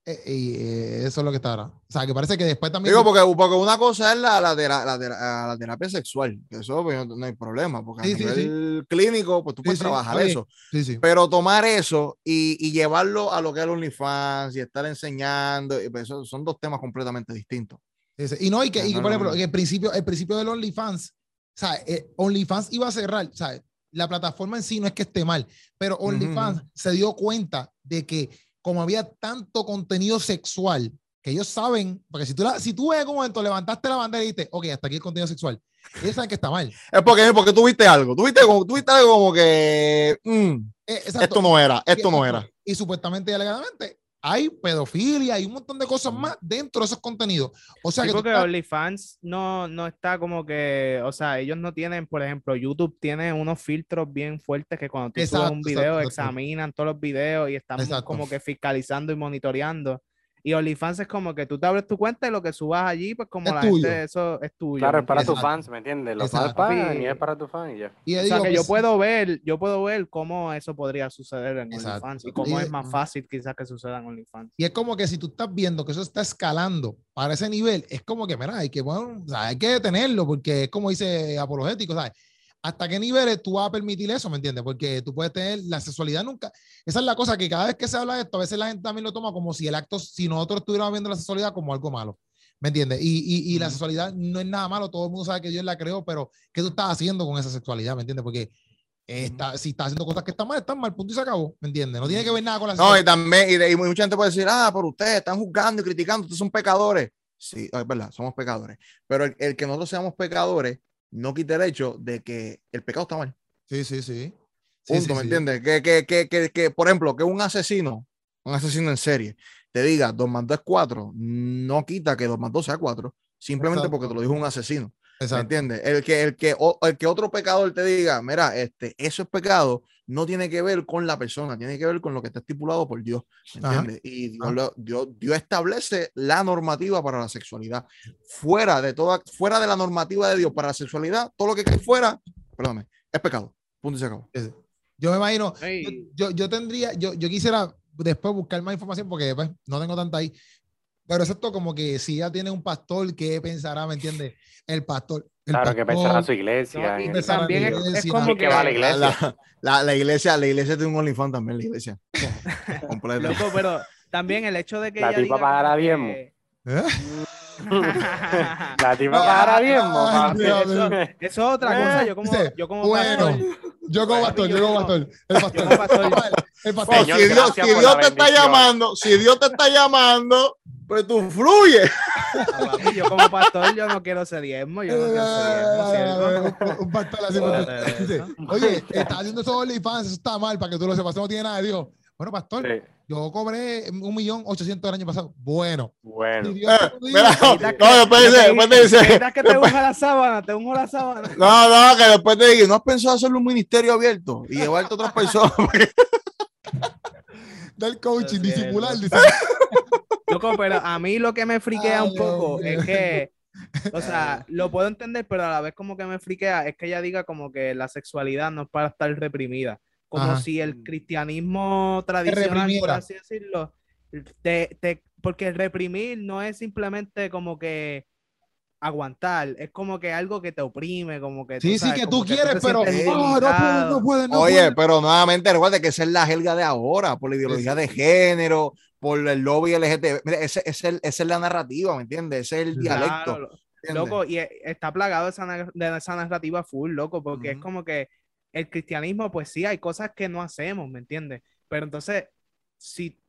Eh, y, eh, eso es lo que está ahora. O sea, que parece que después también... Digo, porque, porque una cosa es la, la, la tera- la terapia sexual, que eso pues, no, hay problema, porque Sí, a sí, nivel clínico, pues tú Sí, puedes sí, trabajar eso. Sí, sí. Pero tomar eso y, y llevarlo a lo que es el OnlyFans y estar enseñando, y pues eso son dos temas completamente distintos. Sí, sí. Y no, y que, y que, por ejemplo, el principio, el principio del OnlyFans, o sea, eh, OnlyFans iba a cerrar, o sea, la plataforma en sí no es que esté mal, pero OnlyFans se dio cuenta de que como había tanto contenido sexual, que ellos saben, porque si tú, la- si tú en un momento levantaste la bandera y dijiste, ok, hasta aquí el contenido sexual, ellos saben que está mal. Es porque, porque tú viste algo, tú viste, como, tú viste algo como que mm, Eh, esto no era, esto no Exacto. era. Y supuestamente y alegadamente hay pedofilia y un montón de cosas más dentro de esos contenidos. O sea Sí, que porque estás- OnlyFans no, no está como que, o sea, ellos no tienen, por ejemplo, YouTube tiene unos filtros bien fuertes que cuando tú subes un video exacto. examinan todos los videos y están como que fiscalizando y monitoreando. Y OnlyFans es como que tú te abres tu cuenta y lo que subas allí, pues como Es la tuyo. gente, eso es tuyo. Claro, ¿me es para tus fans, ¿me entiendes? Los fans pagan y es para tus fans y ya. y yo O sea, digo, que yo pues, puedo ver, yo puedo ver cómo eso podría suceder en Exacto. OnlyFans y cómo Y- es más fácil quizás que suceda en OnlyFans. Y es como que si tú estás viendo que eso está escalando para ese nivel, es como que, mira, hay que, bueno, o sea, hay que detenerlo, porque es como dice apologético, ¿sabes? ¿Hasta qué niveles tú vas a permitir eso, me entiendes? Porque tú puedes tener la sexualidad nunca. Esa es la cosa que cada vez que se habla de esto, a veces la gente también lo toma como si el acto, si nosotros estuviéramos viendo la sexualidad como algo malo, ¿me entiendes? Y, y, y la sexualidad no es nada malo, todo el mundo sabe que Dios la creó, pero ¿qué tú estás haciendo con esa sexualidad, ¿me entiendes? Porque está, si estás haciendo cosas que están mal, están mal, punto y se acabó, ¿me entiendes? No tiene que ver nada con la No, sexualidad. y también, y, de- y mucha gente puede decir, ah, pero ustedes están juzgando y criticando, ustedes son pecadores. Sí, es verdad, somos pecadores. Pero el, el que nosotros seamos pecadores no quita el hecho de que el pecado está mal. Sí, sí, sí. Sí, Punto, sí, ¿me sí. entiendes? Que, que, que, que, que, por ejemplo, que un asesino, un asesino en serie, te diga 2 más 2 es 4, no quita que 2 más 2 sea 4, simplemente Exacto. porque te lo dijo un asesino. ¿Me Exacto. entiendes? El que, el, que, o- el que otro pecador te diga, mira, este, eso es pecado, no tiene que ver con la persona, tiene que ver con lo que está estipulado por Dios. ¿Me Ajá. entiendes? Y Dios, lo- Dios, Dios establece la normativa para la sexualidad. Fuera de toda, fuera de la normativa de Dios para la sexualidad, todo lo que cae fuera, perdóname, es pecado. Punto y se acabó. Yo me imagino, yo, Ey. yo, yo tendría, yo, yo quisiera después buscar más información porque pues, no tengo tanta ahí. Pero exacto, como que si ya tiene un pastor, ¿qué pensará? ¿Me entiendes? El pastor. El Claro, que pastor, pensará su iglesia. No, y también es, iglesia. como ¿Y qué va a la que, iglesia? La, la- la iglesia, la iglesia tiene un OnlyFans también, la iglesia. <laughs> Completa. loco, pero también el hecho de que La ella tipa pagará diezmo. que- <laughs> ¿Eh? La tipa pagará. Dios, eso, es otra cosa. Yo como, yo como bueno, pastor, Yo como pastor, yo como pastor. El pastor. como pastor. El pastor. Señor, si Dios, si te está llamando, si Dios te está llamando, pues tú fluye. yo como pastor, yo no quiero ser diezmo, yo no quiero ser diezmo, ¿cierto? Un- pastor así. Oye, está haciendo eso OnlyFans, eso está mal, para que tú lo sepas, no tiene nada de Dios. Bueno, pastor, Sí, yo cobré un millón ochocientos el año pasado. Bueno, Bueno. Dios Mira, dice, no, después dice, después te dice, que te la sábana, te unjo la sábana. no, no, que después te diga, ¿no has pensado hacerle un ministerio abierto y llevarte a otras personas? <laughs> del coaching, disimular. <laughs> Loco, pero a mí lo que me friquea Ay, un poco Dios es que, o sea, <laughs> lo puedo entender, pero a la vez como que me friquea es que ella diga como que la sexualidad no es para estar reprimida. Como Ajá. si el cristianismo tradicional, por así decirlo, te, te- porque el reprimir no es simplemente como que aguantar, es como que algo que te oprime, como que Sí, sí, sabes, que como tú quieres, pero oh, no puedes, no puedes, no Oye, puedes. pero nuevamente recuerda que esa es la jerga de ahora, por la ideología de género, por el lobby LGTB. Mira, ese, ese es el- esa es la narrativa, ¿me entiendes? Ese es el dialecto. Claro, loco, y e- está plagado de esa, na- de esa narrativa full, loco, porque es como que el cristianismo, pues sí, hay cosas que no hacemos, ¿me entiendes? Pero entonces, si,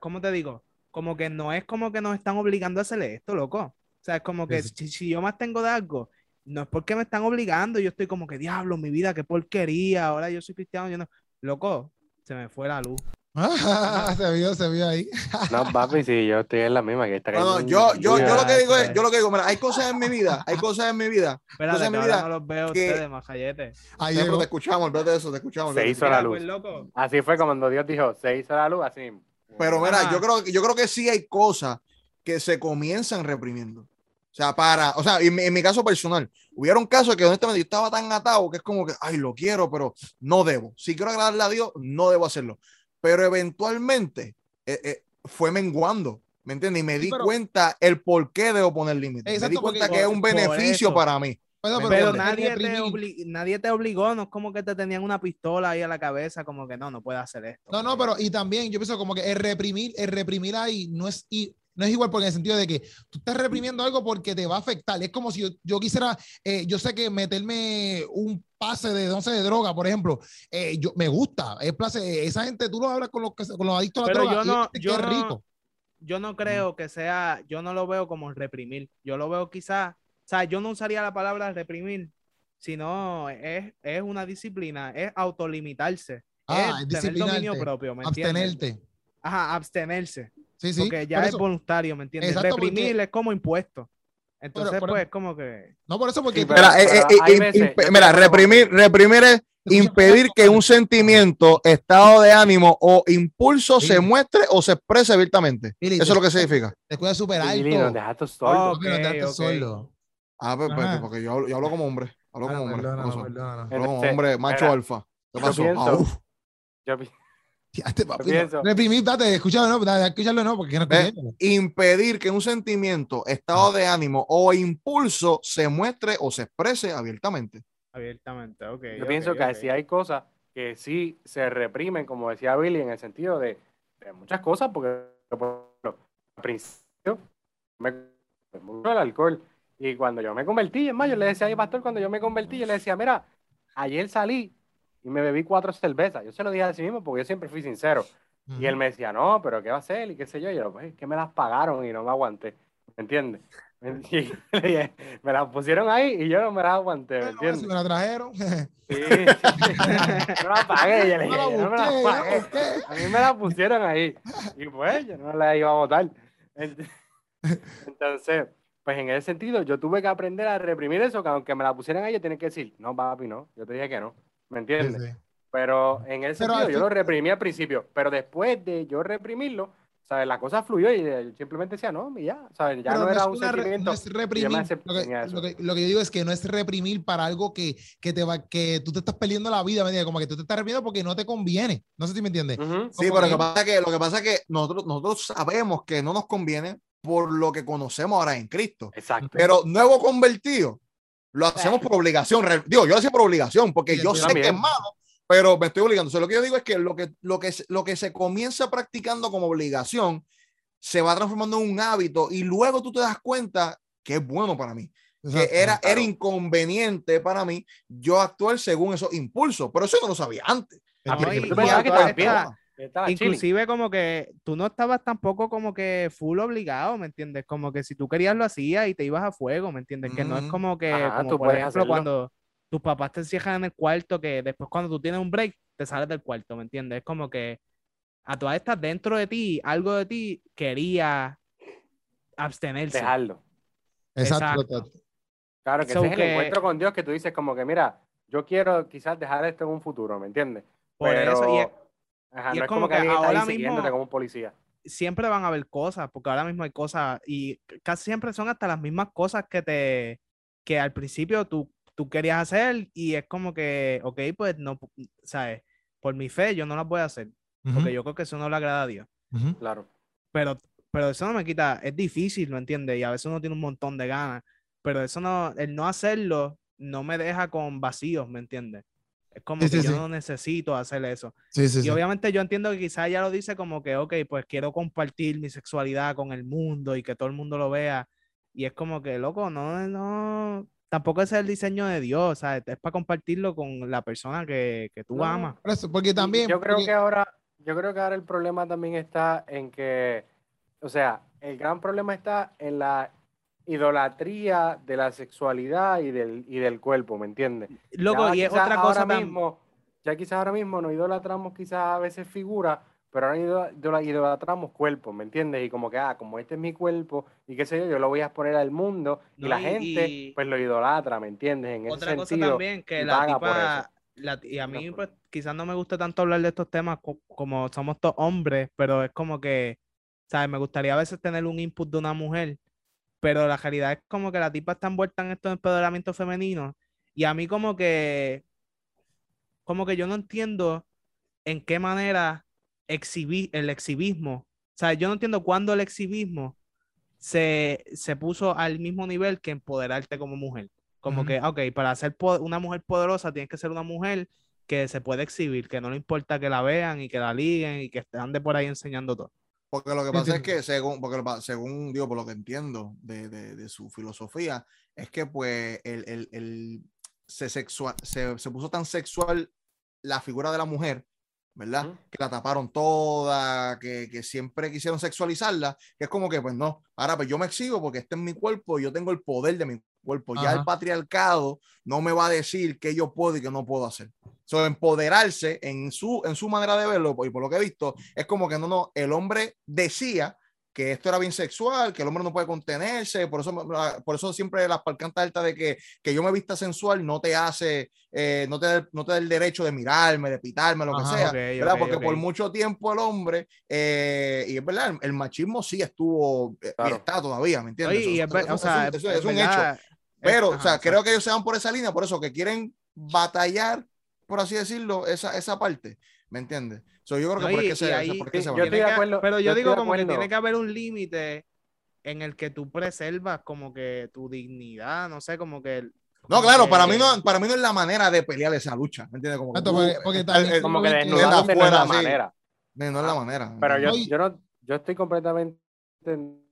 ¿cómo te digo? Como que no es como que nos están obligando a hacer esto, loco. O sea, es como que Sí, sí. si, si yo más tengo de algo, no es porque me están obligando, yo estoy como que, diablo, mi vida, qué porquería, ahora yo soy cristiano, yo no. Loco, se me fue la luz. <laughs> se vio, se vio ahí. <laughs> No, papi, sí, yo estoy en la misma. Que está No, no, yo, yo, yo lo que digo es, yo lo que digo, mira, hay cosas en mi vida, hay cosas en mi vida. <laughs> Espérate, Cosas en que mi vida no los veo que- ustedes, majallete. Ahí te escuchamos, olvídate de eso, te escuchamos. Se hizo la luz. pues, loco. Así fue cuando Dios dijo, se hizo la luz, así. Pero mira, yo creo, yo creo que sí hay cosas que se comienzan reprimiendo. O sea, para, o sea, en, mi- en mi caso personal, hubieron casos que honestamente yo estaba tan atado que es como que, ay, lo quiero, pero no debo. Si quiero agradarle a Dios, no debo hacerlo. Pero eventualmente eh, eh, fue menguando, ¿me entiendes? Y me Sí, di pero- cuenta el por qué debo poner límites. Me di Exacto, porque cuenta que es un beneficio para mí. Bueno, ¿Me Pero nadie te, nadie obligó, no es como que te tenían una pistola ahí a la cabeza, como que no, no puedes hacer esto. No, no, pero y también yo pienso como que el reprimir, el reprimir ahí no es, i- no es igual porque en el sentido de que tú estás reprimiendo algo porque te va a afectar. Es como si yo, yo quisiera, eh, yo sé que meterme un pase de, no sé, de droga, por ejemplo, eh, yo, me gusta, es placer, esa gente, tú lo hablas con los, que, con los adictos a la Pero droga yo y no- que yo no- rico. Yo no creo que sea, yo no lo veo como reprimir, yo lo veo quizás, o sea, yo no usaría la palabra reprimir, sino es, es una disciplina, es autolimitarse, Ah, es tener dominio propio, ¿me entiendes? abstenerte. Ajá, abstenerse, Sí, sí. porque ya por es eso- voluntario, ¿me entiendes? Exacto, reprimir porque- es como impuesto. Entonces, por- pues, como que... no, por eso, porque Sí, pero- Mira, eh, eh, hay eh, veces- imp- yo mira, reprimir, reprimir es <laughs> impedir que un sentimiento, estado de ánimo o impulso Sí. se muestre o se exprese abiertamente. Billy, Eso es lo que significa. te escuchas súper Lili, no alto. dejas tu sordo. Ok, Porque no te haces ok. sordo. Ah, pues, pues, Ajá. porque yo hablo, yo hablo como hombre. Hablo como Ah, hombre. perdónalo, ¿qué pasó? perdónalo. Hablo como Entonces, hombre macho alfa. ¿Qué pasó? pienso- Ah, uf. Yo pi- Pienso- Reprimir, date, escúchalo, no, date, escúchalo, no, porque no escuché. Impedir que un sentimiento, estado de ánimo o impulso se muestre o se exprese abiertamente. Abiertamente, ok. Yo ok, pienso que ok. sí hay cosas que sí se reprimen, como decía Billy, en el sentido de, de muchas cosas, porque por ejemplo, al principio me mucho el alcohol. Y cuando yo me convertí, es más, yo le decía a mi pastor, cuando yo me convertí, yo le decía, mira, ayer salí y me bebí cuatro cervezas. Yo se lo dije a sí mismo porque yo siempre fui sincero. Y él me decía, no, pero ¿qué va a hacer? Y qué sé yo. Y yo, pues, es que me las pagaron y no me aguanté. ¿Me entiendes? <laughs> Y me las pusieron ahí y yo no me las aguanté. ¿Me entiendes? si me la trajeron. Sí, sí, sí. <laughs> No la pagué, yo le No dije, no me la pagué. A mí me la pusieron ahí. Y pues, yo no la iba a votar. Ent- <laughs> Entonces, pues en ese sentido, yo tuve que aprender a reprimir eso, que aunque me la pusieran ahí, yo tenía que decir, no, papi, no. Yo te dije que no. ¿Me entiendes? Sí, sí. Pero en ese sentido, yo lo reprimí al principio. Pero después de yo reprimirlo, ¿sabes? La cosa fluyó y yo simplemente decía, no, y ya, ¿sabes? Ya Pero no era es un sentimiento. no es reprimir. Lo que, lo que- lo que yo digo es que no es reprimir para algo que, que te va, que tú te estás perdiendo la vida, ¿me? Como que tú te estás reprimiendo porque no te conviene. No sé si me entiendes. Ujú. Sí, Como pero lo que- que pasa es que, lo que, pasa es que nosotros, nosotros sabemos que no nos conviene por lo que conocemos ahora en Cristo. Exacto. Pero nuevo convertido, lo hacemos por obligación. Digo, yo lo hacía por obligación, porque Sí, yo sé que es también. malo, pero me estoy obligando. O sea, lo que yo digo es que lo que, lo que, se- lo que se comienza practicando como obligación se va transformando en un hábito y luego tú te das cuenta que es bueno para mí. Que era, era inconveniente para mí yo actuar según esos impulsos, pero eso yo no lo sabía antes. Ah, No, pero y- y pensaba que también. Esta- Estaba chilling. Inclusive como que tú no estabas tampoco como que full obligado, ¿me entiendes? Como que si tú querías lo hacías y te ibas a fuego, ¿me entiendes? Que no es como que, Ajá, como tú por puedes ejemplo, hacerlo. cuando tus papás te encierran en el cuarto, que después cuando tú tienes un break, te sales del cuarto, ¿me entiendes? Es como que a todas estas dentro de ti, algo de ti quería abstenerse. Dejarlo. Exacto. Exacto. Claro, que So ese es el que- encuentro con Dios que tú dices como que, mira, yo quiero quizás dejar esto en un futuro, ¿me entiendes? Por eso, y es- ajá, y no es es como como que está ahí ahora siguiéndote mismo- como un policía. siempre van a haber cosas, porque ahora mismo hay cosas y casi siempre son hasta las mismas cosas que te que al principio tú, tú querías hacer y es como que, ok, pues no, ¿sabes? Por mi fe yo no las voy a hacer, Ujú, porque yo creo que eso no le agrada a Dios. Claro. Pero, pero eso no me quita, es difícil, ¿lo entiendes? Y a veces uno tiene un montón de ganas, pero eso no, el no hacerlo no me deja con vacíos, ¿me entiendes? Es como Sí, que sí, yo sí. no necesito hacer eso. Sí, sí, Y sí. obviamente yo entiendo que quizás ella lo dice como que, ok, pues quiero compartir mi sexualidad con el mundo y que todo el mundo lo vea. Y es como que, loco, no, no, tampoco ese es el diseño de Dios, o sea, es para compartirlo con la persona que, que tú No. amas. Por eso, porque también. Yo creo porque- que ahora, yo creo que ahora el problema también está en que, o sea, el gran problema está en la idolatría de la sexualidad y del, y del cuerpo, ¿me entiendes? Loco, Ya y es otra cosa ahora mismo, ya quizás ahora mismo nos idolatramos quizás a veces figuras, pero ahora ido- idola- idolatramos cuerpos, ¿me entiendes? Y como que, ah, como este es mi cuerpo y qué sé yo, yo lo voy a exponer al mundo y No, la y- gente y- pues lo idolatra, ¿me entiendes? En ese Otra cosa sentido, también, que y la tipa, la- y a mí No, pues quizás no me gusta tanto hablar de estos temas co- como somos todos hombres, pero es como que, ¿sabes? Me gustaría a veces tener un input de una mujer, pero la realidad es como que la tipa está envuelta en estos empoderamientos femeninos y a mí como que, como que yo no entiendo en qué manera exhibir el exhibismo, o sea, yo no entiendo cuándo el exhibismo se, se puso al mismo nivel que empoderarte como mujer. Como que, ok, para ser una mujer poderosa tienes que ser una mujer que se puede exhibir, que no le importa que la vean y que la liguen y que ande por ahí enseñando todo. Porque lo que Sí, pasa es que según, porque lo según digo, por lo que entiendo de, de- de su filosofía, es que pues el, el- el- se, sexua- se, se puso tan sexual la figura de la mujer, ¿verdad? Ujú. Que la taparon toda, que, que siempre quisieron sexualizarla, que es como que pues no, ahora pues yo me exhibo porque este es mi cuerpo, yo tengo el poder de mi cuerpo, ya el patriarcado no me va a decir qué yo puedo y qué no puedo hacer. So, empoderarse en su, en su manera de verlo, y por lo que he visto, es como que no, no, el hombre decía que esto era bien sexual, que el hombre no puede contenerse, por eso, por eso siempre las palcantas altas de que, que yo me vista sensual no te hace, eh, no, te, da- no te da el derecho de mirarme, de pitarme, lo Ajá, que sea, ok, ¿verdad? ok, Porque por ok. mucho tiempo el hombre, eh, y es verdad, el, el machismo sí estuvo, eh, y Claro. está todavía, ¿me entiendes? Oye, y Eso- es, ver- eso- o sea, eso- es es un hecho. verdad, es- Pero, ajá, o sea, exacto. creo que ellos se van por esa línea, por eso que quieren batallar, por así decirlo, esa, esa parte. ¿Me entiendes? So, yo creo que No, por y- que se, ahí- por que Sí, se yo estoy de que- acuerdo, pero yo yo digo como que tiene que haber un límite en el que tú preservas como que tu dignidad, no sé, como que... No, claro, para mí que- no, para mí no es la manera de pelear esa lucha. ¿Me entiendes? Como que tú, porque- Como que no es la sí. manera. no, no es la manera. ¿me Pero yo, yo no, yo estoy completamente en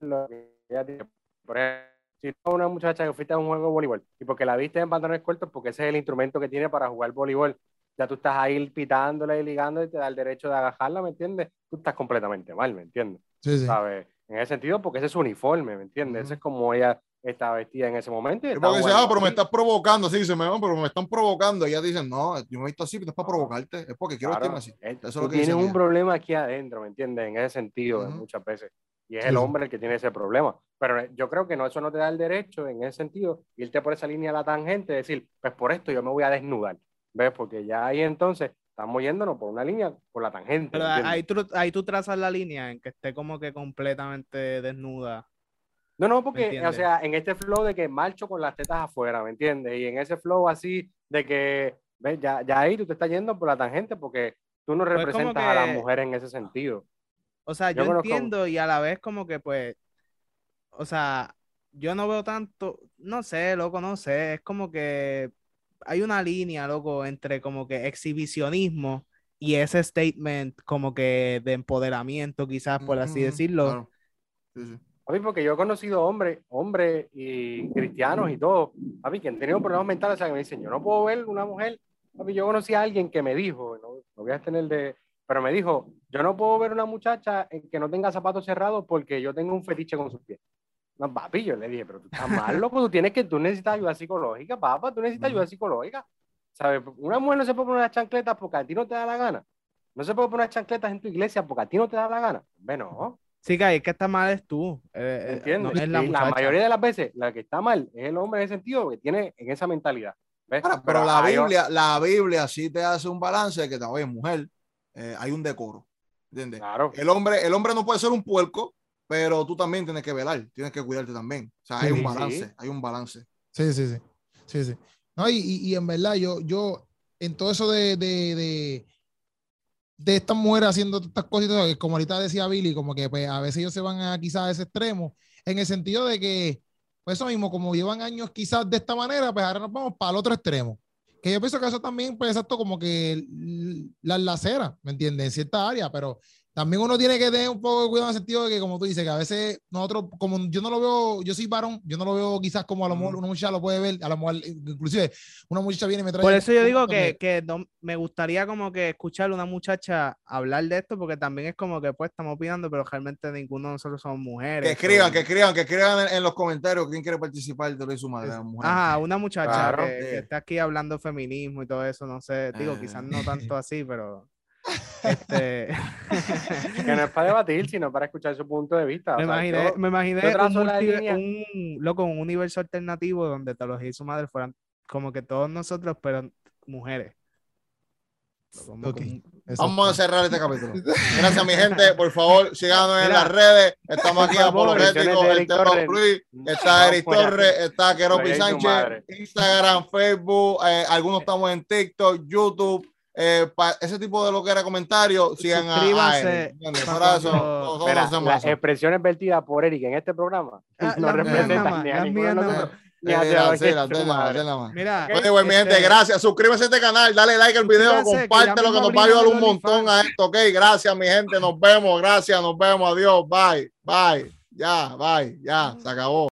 lo que ella dice. Por ejemplo, si tú una muchacha que fuiste a un juego de voleibol y porque la viste en pantalones cortos, porque ese es el instrumento que tiene para jugar voleibol, ya tú estás ahí pitándola y ligando y te da el derecho de agajarla, ¿me entiendes? Tú estás completamente mal, ¿me entiendes? Sí, sí. ¿Sabes? En ese sentido, porque ese es su uniforme, ¿me entiendes? Ese es como ella está vestida en ese momento. y porque dice, ah, pero me estás provocando, sí, dice, me van, pero me están provocando. Y ellas dicen, no, yo me he visto así, pero no es para No. provocarte, es porque quiero Claro, vestirme así. eh, Eso es tú lo que tienes un problema aquí adentro, ¿me entiendes? En ese sentido, muchas veces. Y es Sí, el hombre el que tiene ese problema. Pero eh, yo creo que no, eso no te da el derecho, en ese sentido, irte por esa línea a la tangente, decir, pues por esto yo me voy a desnudar. ¿Ves? Porque ya ahí entonces estamos yéndonos por una línea, por la tangente. Pero ahí tú, ahí tú trazas la línea en que esté como que completamente desnuda. No, no, ¿Me porque, o sea, en este flow de que marcho con las tetas afuera, ¿me entiendes? Y en ese flow así de que, ¿ves? Ya, ya ahí tú te estás yendo por la tangente porque tú no Pues representas a la que- mujer en ese sentido. O sea, Yo yo, entiendo y a la vez como que pues, o sea, yo no veo tanto, no sé, loco, no sé, es como que hay una línea, loco, entre como que exhibicionismo y ese statement como que de empoderamiento, quizás por así decirlo. claro. Sí, sí. Papi, porque yo he conocido hombres, hombres y cristianos y todo, papi, que han tenido problemas mentales, o sea, que me dicen, yo no puedo ver una mujer, papi, yo conocí a alguien que me dijo, no, no voy a tener de, pero me dijo, yo no puedo ver una muchacha en que no tenga zapatos cerrados porque yo tengo un fetiche con sus pies. No, papi, yo le dije, pero tú estás mal, loco, tú tienes que, tú necesitas ayuda psicológica, papá, tú necesitas ayuda psicológica. ¿Sabes? Una mujer no se puede poner unas chancletas porque a ti no te da la gana. No se puede poner unas chancletas en tu iglesia porque a ti no te da la gana. Bueno, Sí, que ahí que está mal es tú. eh, eh, ¿Entiendes? no es la la mayoría de las veces, la que está mal es el hombre en ese sentido, que tiene en esa mentalidad. ¿ves? Ahora, pero la Biblia, la Biblia sí te hace un balance de que también mujer, eh, hay un decoro. ¿Entiendes? Claro. El hombre, el hombre no puede ser un puerco, pero tú también tienes que velar, tienes que cuidarte también. O sea, hay Sí, un sí. balance, hay un balance. Sí, sí, sí. Sí, sí. No, y, y- en verdad, yo, yo, en todo eso de, de, de, de estas mujeres haciendo estas cosas, como ahorita decía Billy, como que pues, a veces ellos se van a quizás a ese extremo, en el sentido de que, pues eso mismo, como llevan años quizás de esta manera, pues ahora nos vamos para el otro extremo. Que yo pienso que eso también, pues exacto, como que las laceras, ¿me entiendes? En cierta área, pero también uno tiene que tener un poco de cuidado en el sentido de que, como tú dices, que a veces nosotros, como yo no lo veo, yo soy varón, yo no lo veo quizás como a lo mejor una muchacha lo puede ver, a lo mejor, inclusive una muchacha viene y me trae. Por eso yo digo que, que no, me gustaría como que escuchar a una muchacha hablar de esto, porque también es como que pues estamos opinando, pero realmente ninguno de nosotros somos mujeres. Que escriban, que escriban, que escriban en, los comentarios quién quiere participar de lo de su madre. Ajá, una muchacha que, está aquí hablando feminismo y todo eso, no sé, digo, quizás no tanto así, pero... Este... <laughs> que no es para debatir, sino para escuchar su punto de vista. Me imaginé, me imaginé un, un, loco, un universo alternativo donde Teología y su madre fueran como que todos nosotros, pero mujeres. Vamos a cerrar este capítulo. <laughs> Gracias, mi gente. Por favor, síganos en las redes. Estamos aquí apologéticos. El tema Luis, está Eric Torres, está Keropi Sánchez, Instagram, Facebook. Eh, algunos estamos en TikTok, YouTube eh, ese tipo de lo que era comentario, sigan a, las expresiones vertidas por Eric en este programa ah, no representan ni a ninguno Mira, Oye, mi gente, gracias. Suscríbete a este canal, dale like al video, compártelo que nos va a ayudar un montón a esto. Ok, gracias, mi gente. Nos vemos, gracias, nos vemos. Adiós, bye, bye. Ya, bye, ya, se acabó.